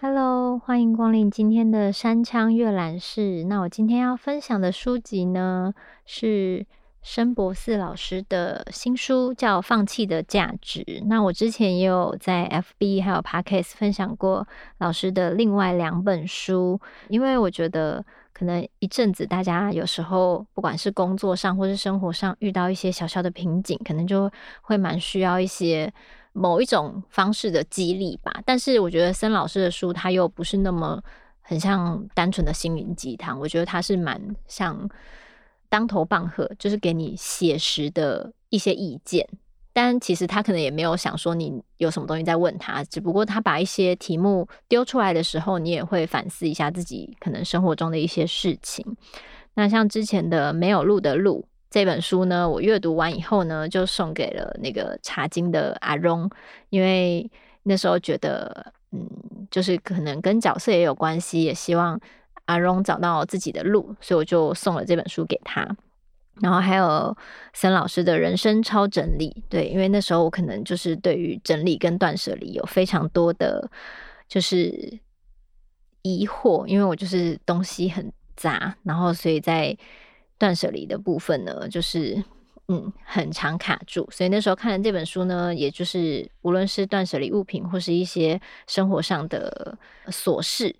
Hello，欢迎光临今天的山枪阅览室。那我今天要分享的书籍呢，是申博嗣老师的新书，叫《放弃的价值》。那我之前也有在 FB 还有 Podcast 分享过老师的另外两本书，因为我觉得可能一阵子大家有时候不管是工作上或是生活上遇到一些小小的瓶颈，可能就会蛮需要一些。某一种方式的激励吧，但是我觉得森老师的书他又不是那么很像单纯的心灵鸡汤，我觉得他是蛮像当头棒喝，就是给你写实的一些意见。但其实他可能也没有想说你有什么东西在问他，只不过他把一些题目丢出来的时候，你也会反思一下自己可能生活中的一些事情。那像之前的没有路的路。这本书呢，我阅读完以后呢，就送给了那个查经的阿荣，因为那时候觉得，嗯，就是可能跟角色也有关系，也希望阿荣找到自己的路，所以我就送了这本书给他。然后还有森老师的人生超整理，对，因为那时候我可能就是对于整理跟断舍离有非常多的，就是疑惑，因为我就是东西很杂，然后所以在。断舍离的部分呢，就是嗯，很常卡住，所以那时候看了这本书呢，也就是无论是断舍离物品或是一些生活上的琐事，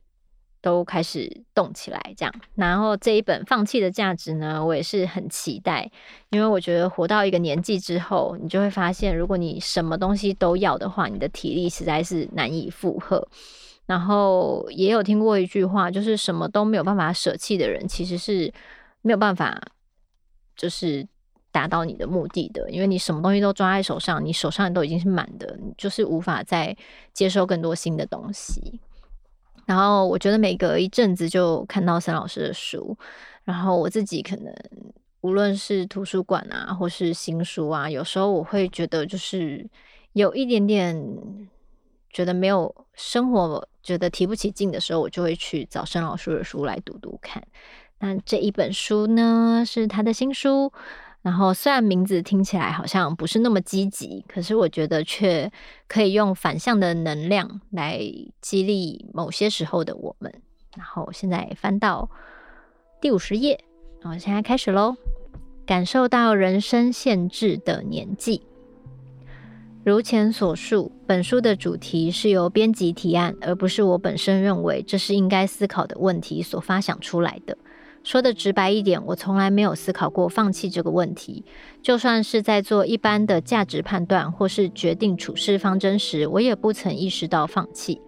都开始动起来。这样，然后这一本《放弃的价值》呢，我也是很期待，因为我觉得活到一个年纪之后，你就会发现，如果你什么东西都要的话，你的体力实在是难以负荷。然后也有听过一句话，就是什么都没有办法舍弃的人，其实是。没有办法，就是达到你的目的的，因为你什么东西都抓在手上，你手上都已经是满的，你就是无法再接受更多新的东西。然后我觉得每隔一阵子就看到沈老师的书，然后我自己可能无论是图书馆啊，或是新书啊，有时候我会觉得就是有一点点觉得没有生活觉得提不起劲的时候，我就会去找沈老师的书来读读看。那这一本书呢，是他的新书，然后虽然名字听起来好像不是那么积极，可是我觉得却可以用反向的能量来激励某些时候的我们。然后现在翻到第五十页，然后现在开始喽。感受到人生限制的年纪，如前所述，本书的主题是由编辑提案，而不是我本身认为这是应该思考的问题所发想出来的。说的直白一点，我从来没有思考过放弃这个问题。就算是在做一般的价值判断或是决定处事方针时，我也不曾意识到放弃。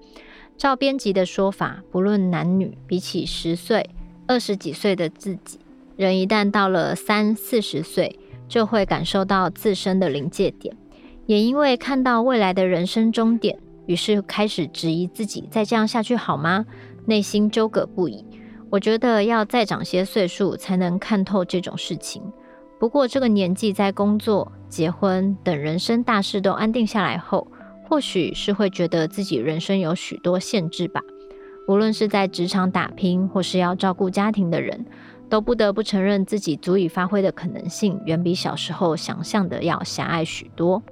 照编辑的说法，不论男女，比起十岁、二十几岁的自己，人一旦到了三四十岁，就会感受到自身的临界点。也因为看到未来的人生终点，于是开始质疑自己：再这样下去好吗？内心纠葛不已。我觉得要再长些岁数才能看透这种事情。不过这个年纪在工作、结婚等人生大事都安定下来后，或许是会觉得自己人生有许多限制吧。无论是在职场打拼，或是要照顾家庭的人，都不得不承认自己足以发挥的可能性，远比小时候想象的要狭隘许多。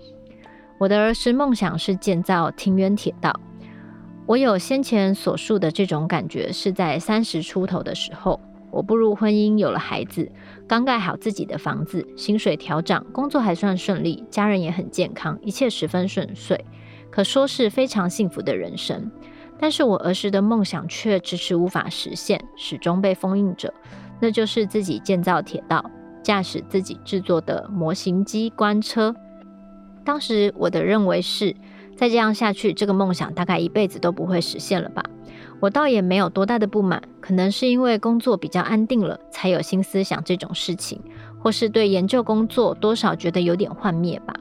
我的儿时梦想是建造庭园铁道。我有先前所述的这种感觉，是在三十出头的时候，我步入婚姻，有了孩子，刚盖好自己的房子，薪水调涨，工作还算顺利，家人也很健康，一切十分顺遂，可说是非常幸福的人生。但是我儿时的梦想却迟迟无法实现，始终被封印着，那就是自己建造铁道，驾驶自己制作的模型机关车。当时我的认为是。再这样下去，这个梦想大概一辈子都不会实现了吧？我倒也没有多大的不满，可能是因为工作比较安定了，才有心思想这种事情，或是对研究工作多少觉得有点幻灭吧。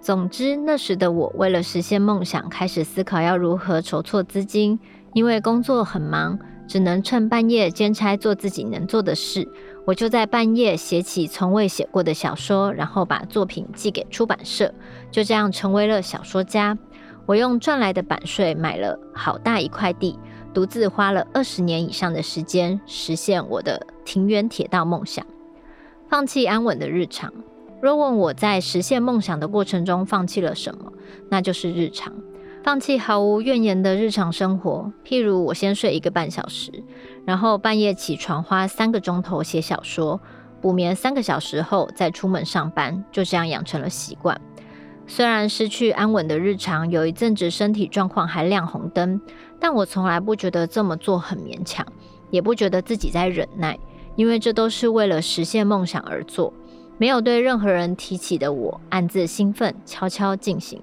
总之，那时的我为了实现梦想，开始思考要如何筹措资金，因为工作很忙，只能趁半夜兼差做自己能做的事。我就在半夜写起从未写过的小说，然后把作品寄给出版社，就这样成为了小说家。我用赚来的版税买了好大一块地，独自花了二十年以上的时间实现我的庭园铁道梦想，放弃安稳的日常。若问我在实现梦想的过程中放弃了什么，那就是日常，放弃毫无怨言的日常生活。譬如我先睡一个半小时，然后半夜起床花三个钟头写小说，补眠三个小时后再出门上班，就这样养成了习惯。虽然失去安稳的日常，有一阵子身体状况还亮红灯，但我从来不觉得这么做很勉强，也不觉得自己在忍耐，因为这都是为了实现梦想而做。没有对任何人提起的我，暗自兴奋，悄悄进行。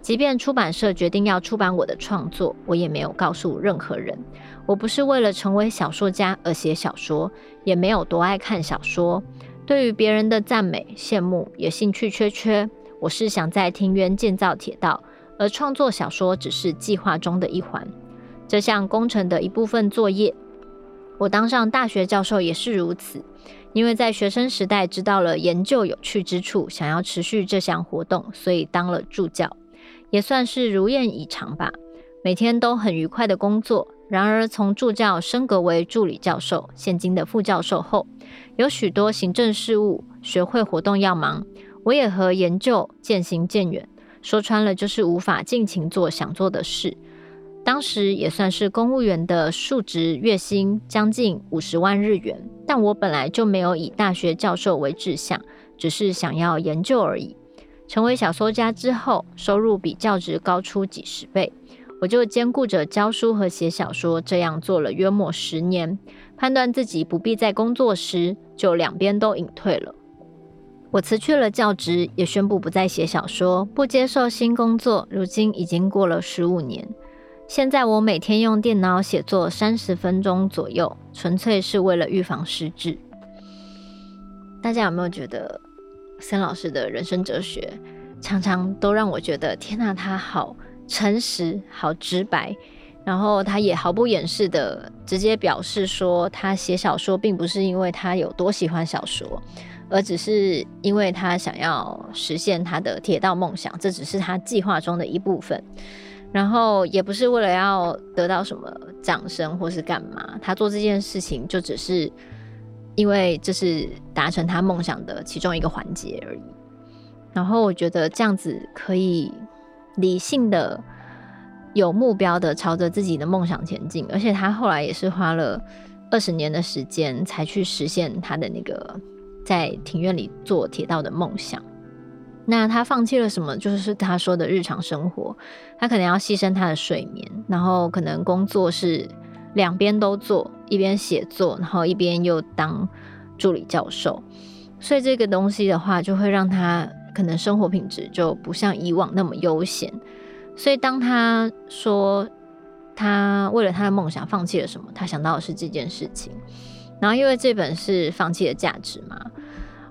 即便出版社决定要出版我的创作，我也没有告诉任何人。我不是为了成为小说家而写小说，也没有多爱看小说。对于别人的赞美、羡慕，也兴趣缺缺。我是想在庭园建造铁道，而创作小说只是计划中的一环，这项工程的一部分作业。我当上大学教授也是如此，因为在学生时代知道了研究有趣之处，想要持续这项活动，所以当了助教，也算是如愿以偿吧。每天都很愉快的工作。然而，从助教升格为助理教授，现今的副教授后，有许多行政事务、学会活动要忙。我也和研究渐行渐远，说穿了就是无法尽情做想做的事。当时也算是公务员的数职月薪将近五十万日元，但我本来就没有以大学教授为志向，只是想要研究而已。成为小说家之后，收入比教职高出几十倍，我就兼顾着教书和写小说，这样做了约莫十年。判断自己不必再工作时，就两边都隐退了。我辞去了教职，也宣布不再写小说，不接受新工作。如今已经过了十五年，现在我每天用电脑写作三十分钟左右，纯粹是为了预防失智。大家有没有觉得森老师的人生哲学常常都让我觉得天哪，他好诚实，好直白，然后他也毫不掩饰的直接表示说，他写小说并不是因为他有多喜欢小说。而只是因为他想要实现他的铁道梦想，这只是他计划中的一部分。然后也不是为了要得到什么掌声或是干嘛，他做这件事情就只是因为这是达成他梦想的其中一个环节而已。然后我觉得这样子可以理性的、有目标的朝着自己的梦想前进。而且他后来也是花了二十年的时间才去实现他的那个。在庭院里做铁道的梦想，那他放弃了什么？就是他说的日常生活，他可能要牺牲他的睡眠，然后可能工作是两边都做，一边写作，然后一边又当助理教授，所以这个东西的话，就会让他可能生活品质就不像以往那么悠闲。所以当他说他为了他的梦想放弃了什么，他想到的是这件事情。然后，因为这本是放弃的价值嘛，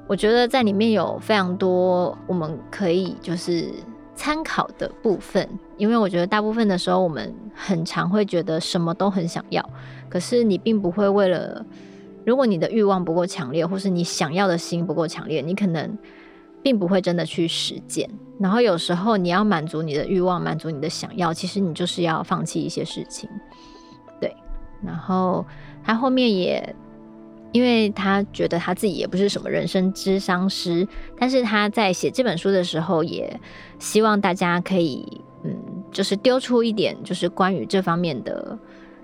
我觉得在里面有非常多我们可以就是参考的部分。因为我觉得大部分的时候，我们很常会觉得什么都很想要，可是你并不会为了，如果你的欲望不够强烈，或是你想要的心不够强烈，你可能并不会真的去实践。然后有时候你要满足你的欲望，满足你的想要，其实你就是要放弃一些事情。对，然后他后面也。因为他觉得他自己也不是什么人生智商师，但是他在写这本书的时候，也希望大家可以，嗯，就是丢出一点，就是关于这方面的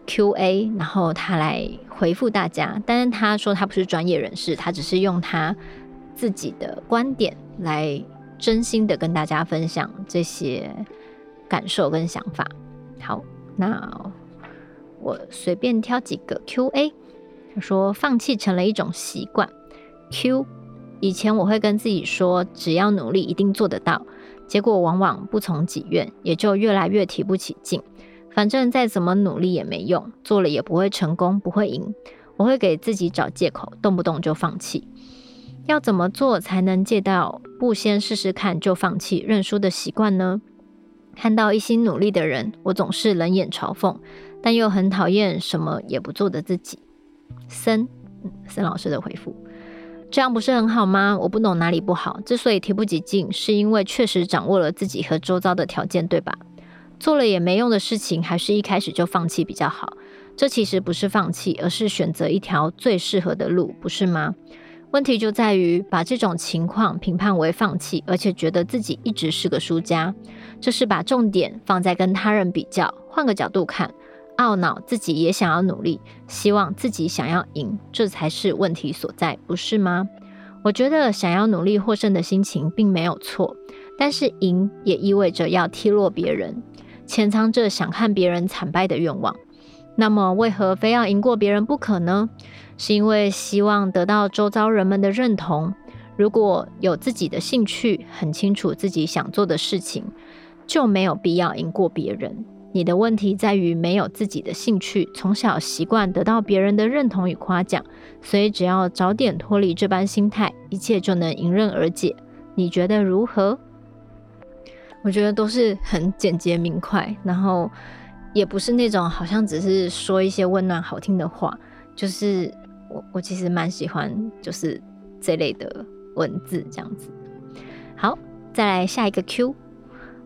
Q&A，然后他来回复大家。但是他说他不是专业人士，他只是用他自己的观点来真心的跟大家分享这些感受跟想法。好，那我随便挑几个 Q&A。他说：“放弃成了一种习惯。Q，以前我会跟自己说，只要努力，一定做得到。结果往往不从己愿，也就越来越提不起劲。反正再怎么努力也没用，做了也不会成功，不会赢。我会给自己找借口，动不动就放弃。要怎么做才能戒掉不先试试看就放弃认输的习惯呢？看到一心努力的人，我总是冷眼嘲讽，但又很讨厌什么也不做的自己。”森，森老师的回复，这样不是很好吗？我不懂哪里不好。之所以提不起劲，是因为确实掌握了自己和周遭的条件，对吧？做了也没用的事情，还是一开始就放弃比较好。这其实不是放弃，而是选择一条最适合的路，不是吗？问题就在于把这种情况评判为放弃，而且觉得自己一直是个输家，这是把重点放在跟他人比较。换个角度看，懊恼自己也想要努力，希望自己想要赢，这才是问题所在，不是吗？我觉得想要努力获胜的心情并没有错，但是赢也意味着要踢落别人，潜藏着想看别人惨败的愿望。那么，为何非要赢过别人不可呢？是因为希望得到周遭人们的认同。如果有自己的兴趣，很清楚自己想做的事情，就没有必要赢过别人。你的问题在于没有自己的兴趣，从小习惯得到别人的认同与夸奖，所以只要早点脱离这般心态，一切就能迎刃而解。你觉得如何？我觉得都是很简洁明快，然后。也不是那种好像只是说一些温暖好听的话，就是我我其实蛮喜欢就是这类的文字这样子。好，再来下一个 Q。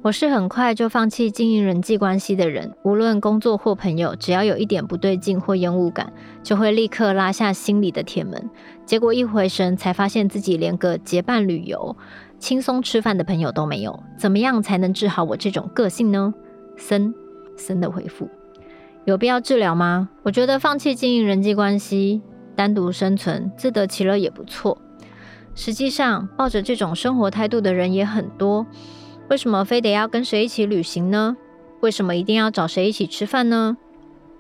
我是很快就放弃经营人际关系的人，无论工作或朋友，只要有一点不对劲或厌恶感，就会立刻拉下心里的铁门。结果一回神，才发现自己连个结伴旅游、轻松吃饭的朋友都没有。怎么样才能治好我这种个性呢？森。森的回复，有必要治疗吗？我觉得放弃经营人际关系，单独生存，自得其乐也不错。实际上，抱着这种生活态度的人也很多。为什么非得要跟谁一起旅行呢？为什么一定要找谁一起吃饭呢？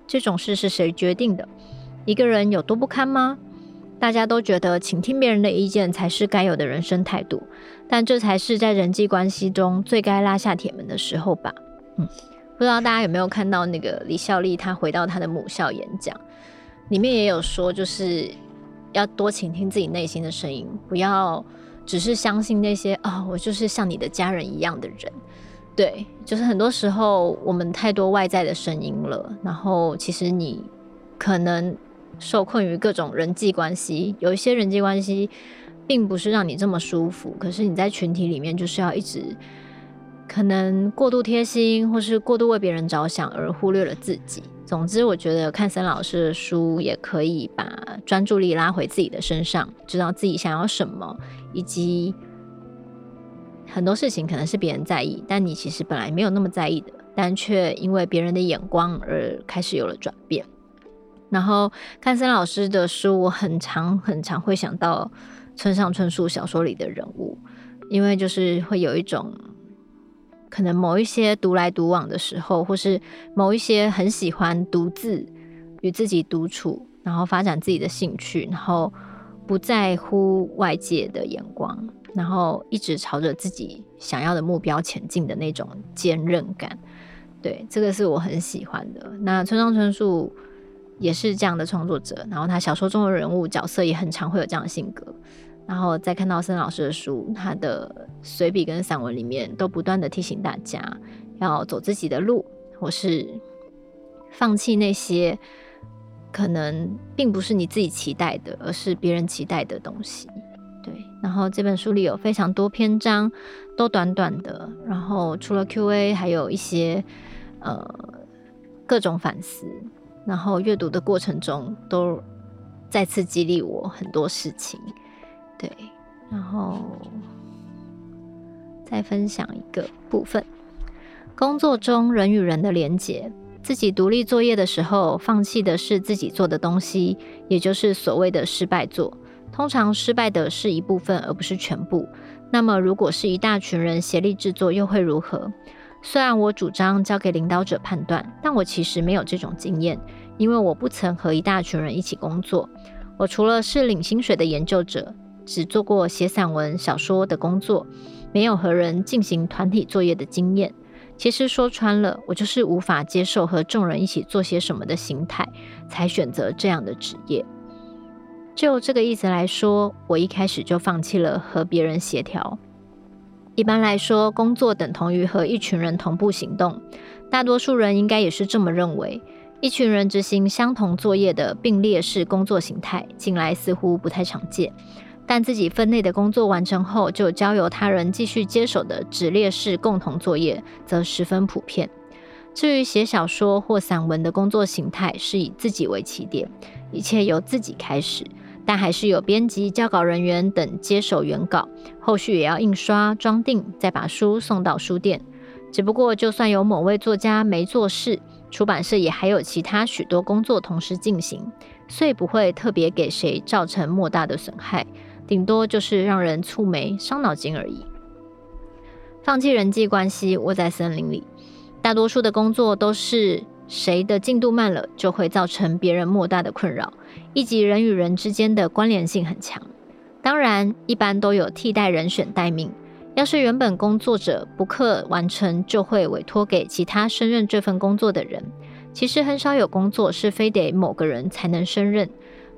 这种事是谁决定的？一个人有多不堪吗？大家都觉得倾听别人的意见才是该有的人生态度，但这才是在人际关系中最该拉下铁门的时候吧。嗯。不知道大家有没有看到那个李孝利，他回到他的母校演讲，里面也有说，就是要多倾听自己内心的声音，不要只是相信那些啊、哦，我就是像你的家人一样的人。对，就是很多时候我们太多外在的声音了，然后其实你可能受困于各种人际关系，有一些人际关系并不是让你这么舒服，可是你在群体里面就是要一直。可能过度贴心，或是过度为别人着想，而忽略了自己。总之，我觉得看森老师的书，也可以把专注力拉回自己的身上，知道自己想要什么，以及很多事情可能是别人在意，但你其实本来没有那么在意的，但却因为别人的眼光而开始有了转变。然后看森老师的书，我很常很常会想到村上春树小说里的人物，因为就是会有一种。可能某一些独来独往的时候，或是某一些很喜欢独自与自己独处，然后发展自己的兴趣，然后不在乎外界的眼光，然后一直朝着自己想要的目标前进的那种坚韧感。对，这个是我很喜欢的。那村上春树也是这样的创作者，然后他小说中的人物角色也很常会有这样的性格。然后再看到森老师的书，他的随笔跟散文里面都不断的提醒大家要走自己的路，或是放弃那些可能并不是你自己期待的，而是别人期待的东西。对，然后这本书里有非常多篇章，都短短的，然后除了 Q&A，还有一些呃各种反思，然后阅读的过程中都再次激励我很多事情。对，然后再分享一个部分：工作中人与人的连结。自己独立作业的时候，放弃的是自己做的东西，也就是所谓的失败作。通常失败的是一部分，而不是全部。那么，如果是一大群人协力制作，又会如何？虽然我主张交给领导者判断，但我其实没有这种经验，因为我不曾和一大群人一起工作。我除了是领薪水的研究者。只做过写散文、小说的工作，没有和人进行团体作业的经验。其实说穿了，我就是无法接受和众人一起做些什么的心态，才选择这样的职业。就这个意思来说，我一开始就放弃了和别人协调。一般来说，工作等同于和一群人同步行动，大多数人应该也是这么认为。一群人执行相同作业的并列式工作形态，近来似乎不太常见。但自己分内的工作完成后，就交由他人继续接手的指列式共同作业，则十分普遍。至于写小说或散文的工作形态，是以自己为起点，一切由自己开始，但还是有编辑、校稿人员等接手原稿，后续也要印刷、装订，再把书送到书店。只不过，就算有某位作家没做事，出版社也还有其他许多工作同时进行，所以不会特别给谁造成莫大的损害，顶多就是让人蹙眉、伤脑筋而已。放弃人际关系，窝在森林里。大多数的工作都是谁的进度慢了，就会造成别人莫大的困扰，以及人与人之间的关联性很强。当然，一般都有替代人选待命。要是原本工作者不克完成，就会委托给其他胜任这份工作的人。其实很少有工作是非得某个人才能胜任，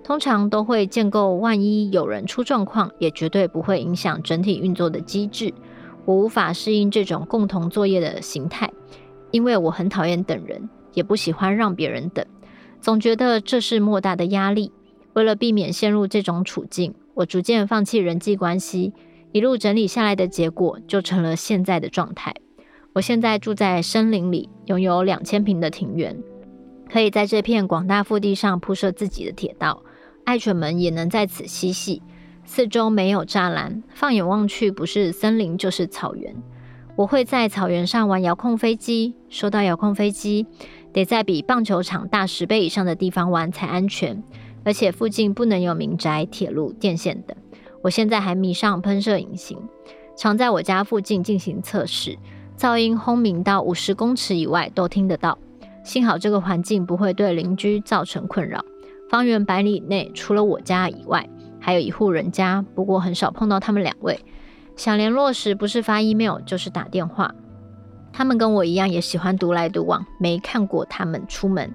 通常都会建构万一有人出状况，也绝对不会影响整体运作的机制。我无法适应这种共同作业的形态。因为我很讨厌等人，也不喜欢让别人等，总觉得这是莫大的压力。为了避免陷入这种处境，我逐渐放弃人际关系，一路整理下来的结果，就成了现在的状态。我现在住在森林里，拥有两千坪的庭园，可以在这片广大腹地上铺设自己的铁道，爱犬们也能在此嬉戏。四周没有栅栏，放眼望去，不是森林就是草原。我会在草原上玩遥控飞机，说到遥控飞机，得在比棒球场大十倍以上的地方玩才安全，而且附近不能有民宅、铁路、电线等。我现在还迷上喷射引擎，常在我家附近进行测试，噪音轰鸣到五十公尺以外都听得到。幸好这个环境不会对邻居造成困扰。方圆百里内除了我家以外，还有一户人家，不过很少碰到他们两位。想联络时，不是发 email 就是打电话。他们跟我一样，也喜欢独来独往，没看过他们出门，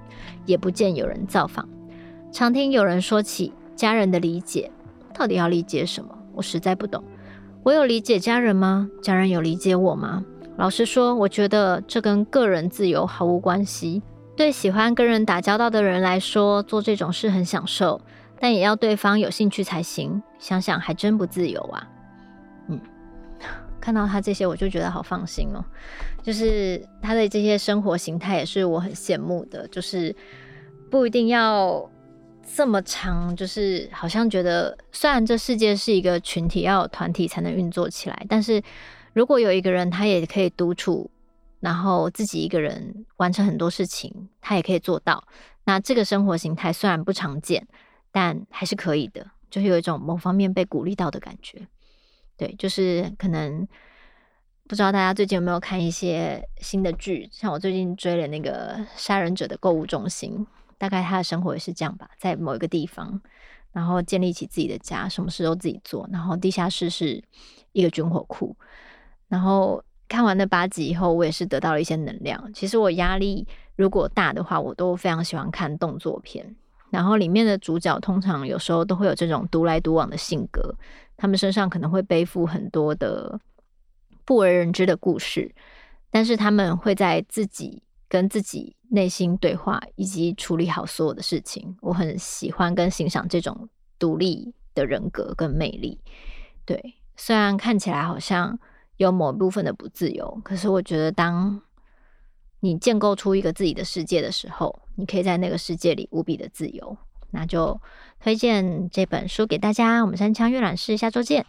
也不见有人造访。常听有人说起家人的理解，到底要理解什么？我实在不懂。我有理解家人吗？家人有理解我吗？老实说，我觉得这跟个人自由毫无关系。对喜欢跟人打交道的人来说，做这种事很享受，但也要对方有兴趣才行。想想还真不自由啊。嗯，看到他这些，我就觉得好放心哦。就是他的这些生活形态，也是我很羡慕的。就是不一定要这么长，就是好像觉得，虽然这世界是一个群体，要有团体才能运作起来，但是如果有一个人，他也可以独处，然后自己一个人完成很多事情，他也可以做到。那这个生活形态虽然不常见，但还是可以的，就是有一种某方面被鼓励到的感觉。对，就是可能不知道大家最近有没有看一些新的剧，像我最近追了那个《杀人者的购物中心》，大概他的生活也是这样吧，在某一个地方，然后建立起自己的家，什么事都自己做，然后地下室是一个军火库。然后看完那八集以后，我也是得到了一些能量。其实我压力如果大的话，我都非常喜欢看动作片，然后里面的主角通常有时候都会有这种独来独往的性格。他们身上可能会背负很多的不为人知的故事，但是他们会在自己跟自己内心对话，以及处理好所有的事情。我很喜欢跟欣赏这种独立的人格跟魅力。对，虽然看起来好像有某一部分的不自由，可是我觉得，当你建构出一个自己的世界的时候，你可以在那个世界里无比的自由。那就推荐这本书给大家。我们三枪阅览室，下周见。